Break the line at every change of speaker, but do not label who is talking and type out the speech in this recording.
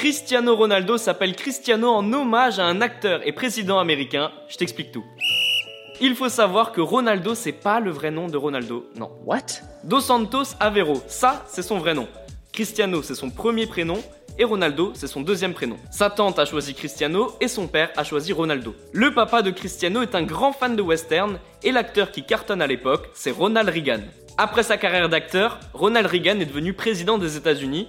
Cristiano Ronaldo s'appelle Cristiano en hommage à un acteur et président américain. Je t'explique tout. Il faut savoir que Ronaldo, c'est pas le vrai nom de Ronaldo, non.
What?
Dos Santos Aveiro, ça, c'est son vrai nom. Cristiano, c'est son premier prénom, et Ronaldo, c'est son deuxième prénom. Sa tante a choisi Cristiano et son père a choisi Ronaldo. Le papa de Cristiano est un grand fan de western et l'acteur qui cartonne à l'époque, c'est Ronald Reagan. Après sa carrière d'acteur, Ronald Reagan est devenu président des États-Unis